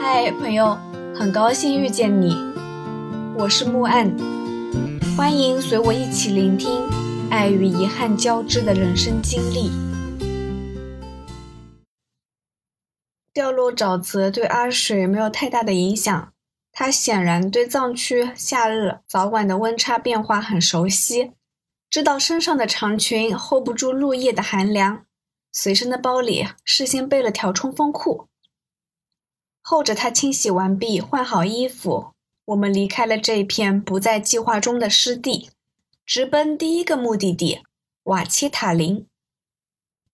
嗨，朋友，很高兴遇见你，我是木岸，欢迎随我一起聆听爱与遗憾交织的人生经历。掉落沼泽对阿水没有太大的影响，他显然对藏区夏日早晚的温差变化很熟悉，知道身上的长裙 hold 不住入夜的寒凉，随身的包里事先备了条冲锋裤。候着他清洗完毕，换好衣服，我们离开了这片不在计划中的湿地，直奔第一个目的地瓦切塔林。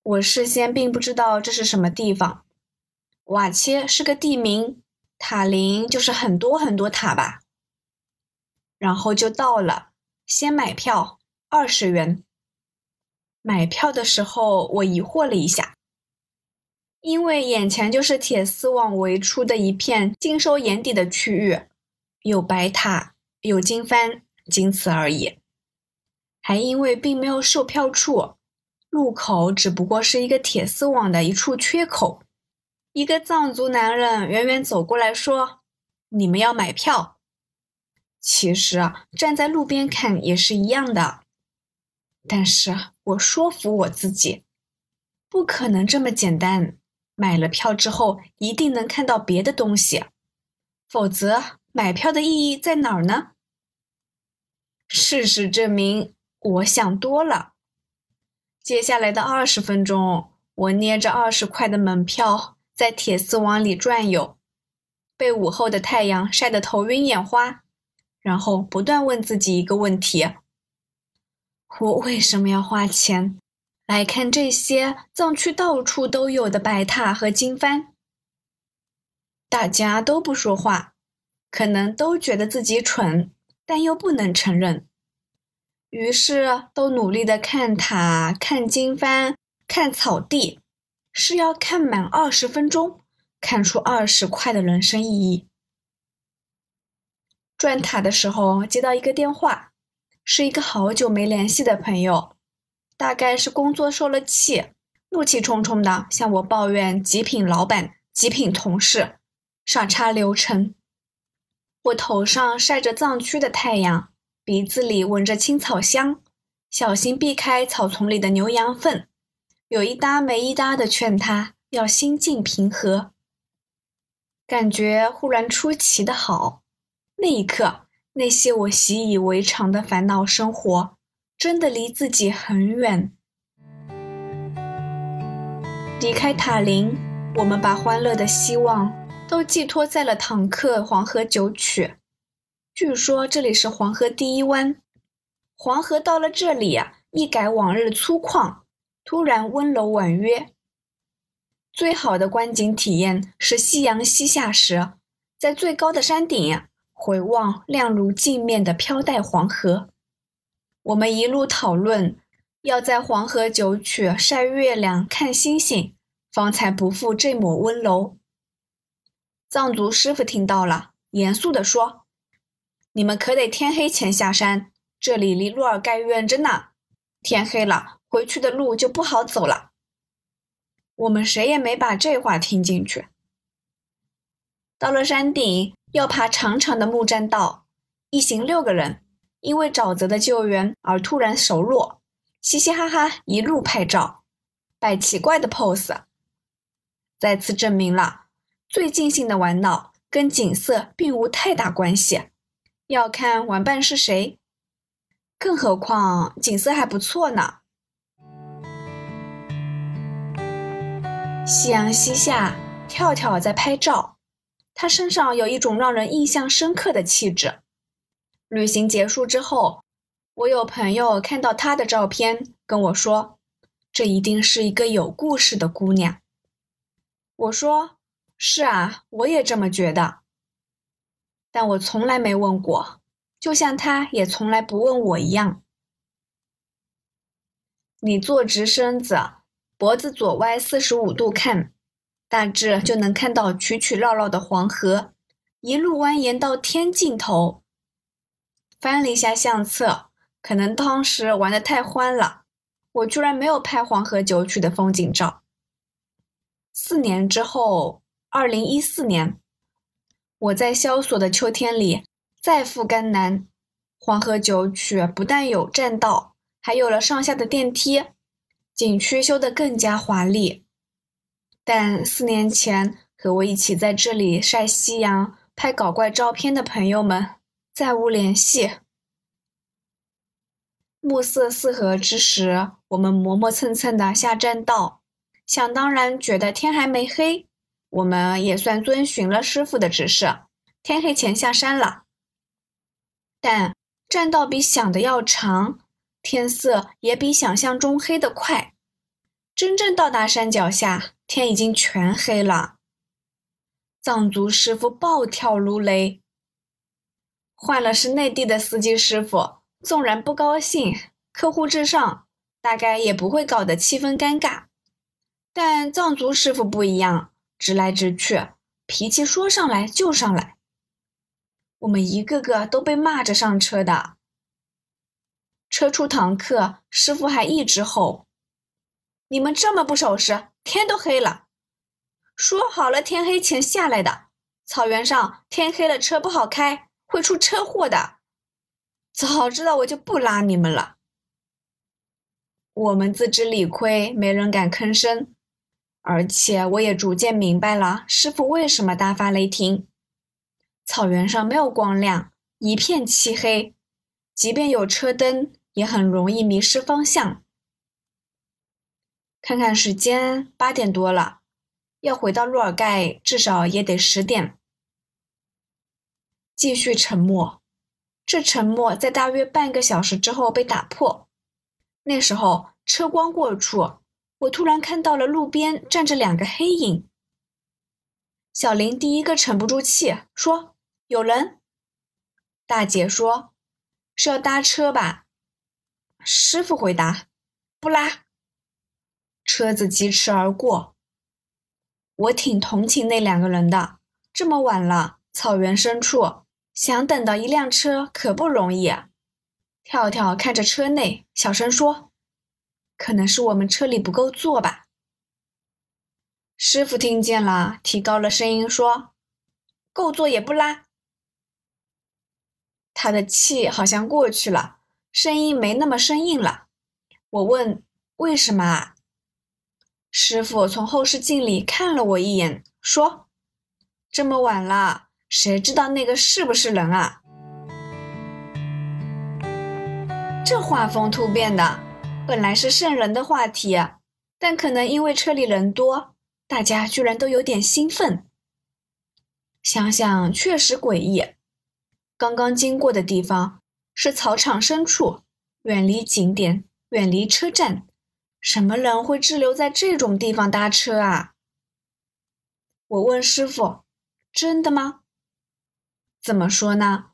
我事先并不知道这是什么地方，瓦切是个地名，塔林就是很多很多塔吧。然后就到了，先买票，二十元。买票的时候，我疑惑了一下。因为眼前就是铁丝网围出的一片尽收眼底的区域，有白塔，有经幡，仅此而已。还因为并没有售票处，入口只不过是一个铁丝网的一处缺口。一个藏族男人远远走过来说：“你们要买票？”其实站在路边看也是一样的。但是我说服我自己，不可能这么简单。买了票之后，一定能看到别的东西，否则买票的意义在哪儿呢？事实证明，我想多了。接下来的二十分钟，我捏着二十块的门票，在铁丝网里转悠，被午后的太阳晒得头晕眼花，然后不断问自己一个问题：我为什么要花钱？来看这些藏区到处都有的白塔和经幡，大家都不说话，可能都觉得自己蠢，但又不能承认，于是都努力的看塔、看经幡、看草地，是要看满二十分钟，看出二十块的人生意义。转塔的时候接到一个电话，是一个好久没联系的朋友。大概是工作受了气，怒气冲冲的向我抱怨极品老板、极品同事傻叉流程。我头上晒着藏区的太阳，鼻子里闻着青草香，小心避开草丛里的牛羊粪，有一搭没一搭的劝他要心境平和。感觉忽然出奇的好，那一刻，那些我习以为常的烦恼生活。真的离自己很远。离开塔林，我们把欢乐的希望都寄托在了坦克黄河九曲。据说这里是黄河第一湾。黄河到了这里啊，一改往日粗犷，突然温柔婉约。最好的观景体验是夕阳西下时，在最高的山顶回望亮如镜面的飘带黄河。我们一路讨论，要在黄河九曲晒月亮、看星星，方才不负这抹温柔。藏族师傅听到了，严肃地说：“你们可得天黑前下山，这里离洛尔盖远着呢。天黑了，回去的路就不好走了。”我们谁也没把这话听进去。到了山顶，要爬长长的木栈道，一行六个人。因为沼泽的救援而突然熟络，嘻嘻哈哈一路拍照，摆奇怪的 pose，再次证明了最尽兴的玩闹跟景色并无太大关系，要看玩伴是谁。更何况景色还不错呢。夕阳西下，跳跳在拍照，他身上有一种让人印象深刻的气质。旅行结束之后，我有朋友看到她的照片，跟我说：“这一定是一个有故事的姑娘。”我说：“是啊，我也这么觉得。”但我从来没问过，就像她也从来不问我一样。你坐直身子，脖子左歪四十五度看，大致就能看到曲曲绕绕的黄河，一路蜿蜒到天尽头。翻了一下相册，可能当时玩的太欢了，我居然没有拍黄河九曲的风景照。四年之后，二零一四年，我在萧索的秋天里再赴甘南。黄河九曲不但有栈道，还有了上下的电梯，景区修得更加华丽。但四年前和我一起在这里晒夕阳、拍搞怪照片的朋友们再无联系。暮色四合之时，我们磨磨蹭蹭的下栈道，想当然觉得天还没黑。我们也算遵循了师傅的指示，天黑前下山了。但栈道比想的要长，天色也比想象中黑得快。真正到达山脚下，天已经全黑了。藏族师傅暴跳如雷，换了是内地的司机师傅，纵然不高兴，客户至上，大概也不会搞得气氛尴尬。但藏族师傅不一样。直来直去，脾气说上来就上来。我们一个个都被骂着上车的。车出堂客，师傅还一直吼：“你们这么不守时，天都黑了！说好了天黑前下来的，草原上天黑了车不好开，会出车祸的。早知道我就不拉你们了。”我们自知理亏，没人敢吭声。而且我也逐渐明白了师傅为什么大发雷霆。草原上没有光亮，一片漆黑，即便有车灯，也很容易迷失方向。看看时间，八点多了，要回到洛尔盖，至少也得十点。继续沉默，这沉默在大约半个小时之后被打破。那时候车光过处。我突然看到了路边站着两个黑影。小林第一个沉不住气，说：“有人。”大姐说：“是要搭车吧？”师傅回答：“不拉。”车子疾驰而过。我挺同情那两个人的，这么晚了，草原深处，想等到一辆车可不容易。跳跳看着车内，小声说。可能是我们车里不够坐吧。师傅听见了，提高了声音说：“够坐也不拉。”他的气好像过去了，声音没那么生硬了。我问：“为什么啊？”师傅从后视镜里看了我一眼，说：“这么晚了，谁知道那个是不是人啊？”这画风突变的。本来是圣人的话题，但可能因为车里人多，大家居然都有点兴奋。想想确实诡异。刚刚经过的地方是草场深处，远离景点，远离车站，什么人会滞留在这种地方搭车啊？我问师傅：“真的吗？”怎么说呢？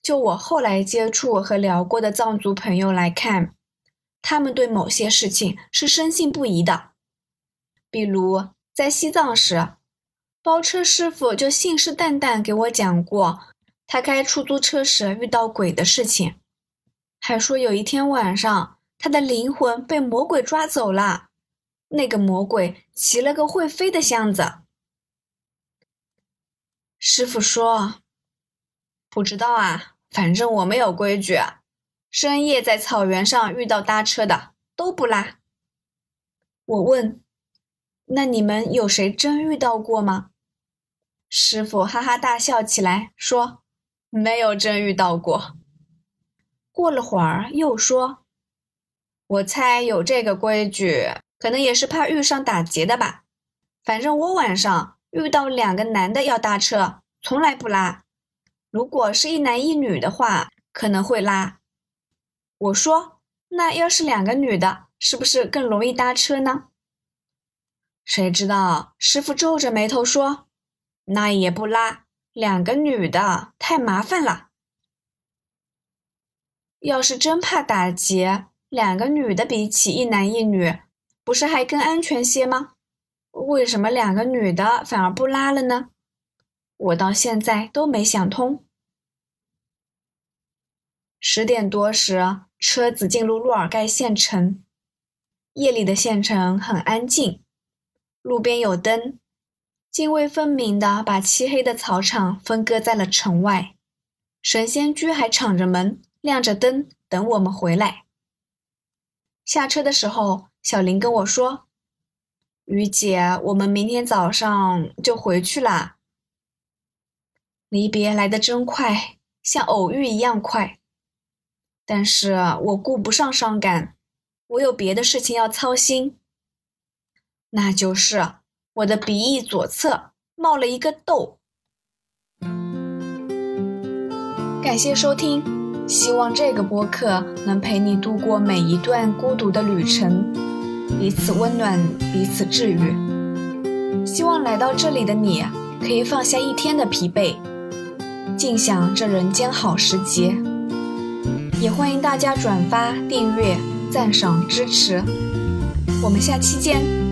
就我后来接触和聊过的藏族朋友来看。他们对某些事情是深信不疑的，比如在西藏时，包车师傅就信誓旦旦给我讲过他开出租车时遇到鬼的事情，还说有一天晚上他的灵魂被魔鬼抓走了，那个魔鬼骑了个会飞的箱子。师傅说：“不知道啊，反正我们有规矩。”深夜在草原上遇到搭车的都不拉。我问：“那你们有谁真遇到过吗？”师傅哈哈大笑起来，说：“没有真遇到过。”过了会儿又说：“我猜有这个规矩，可能也是怕遇上打劫的吧。反正我晚上遇到两个男的要搭车，从来不拉。如果是一男一女的话，可能会拉。”我说：“那要是两个女的，是不是更容易搭车呢？”谁知道？师傅皱着眉头说：“那也不拉，两个女的太麻烦了。要是真怕打劫，两个女的比起一男一女，不是还更安全些吗？为什么两个女的反而不拉了呢？我到现在都没想通。”十点多时。车子进入洛尔盖县城，夜里的县城很安静，路边有灯，泾渭分明的把漆黑的草场分割在了城外。神仙居还敞着门，亮着灯，等我们回来。下车的时候，小林跟我说：“于姐，我们明天早上就回去啦。”离别来得真快，像偶遇一样快。但是我顾不上伤感，我有别的事情要操心。那就是我的鼻翼左侧冒了一个痘。感谢收听，希望这个播客能陪你度过每一段孤独的旅程，彼此温暖，彼此治愈。希望来到这里的你可以放下一天的疲惫。尽享这人间好时节，也欢迎大家转发、订阅、赞赏、支持。我们下期见。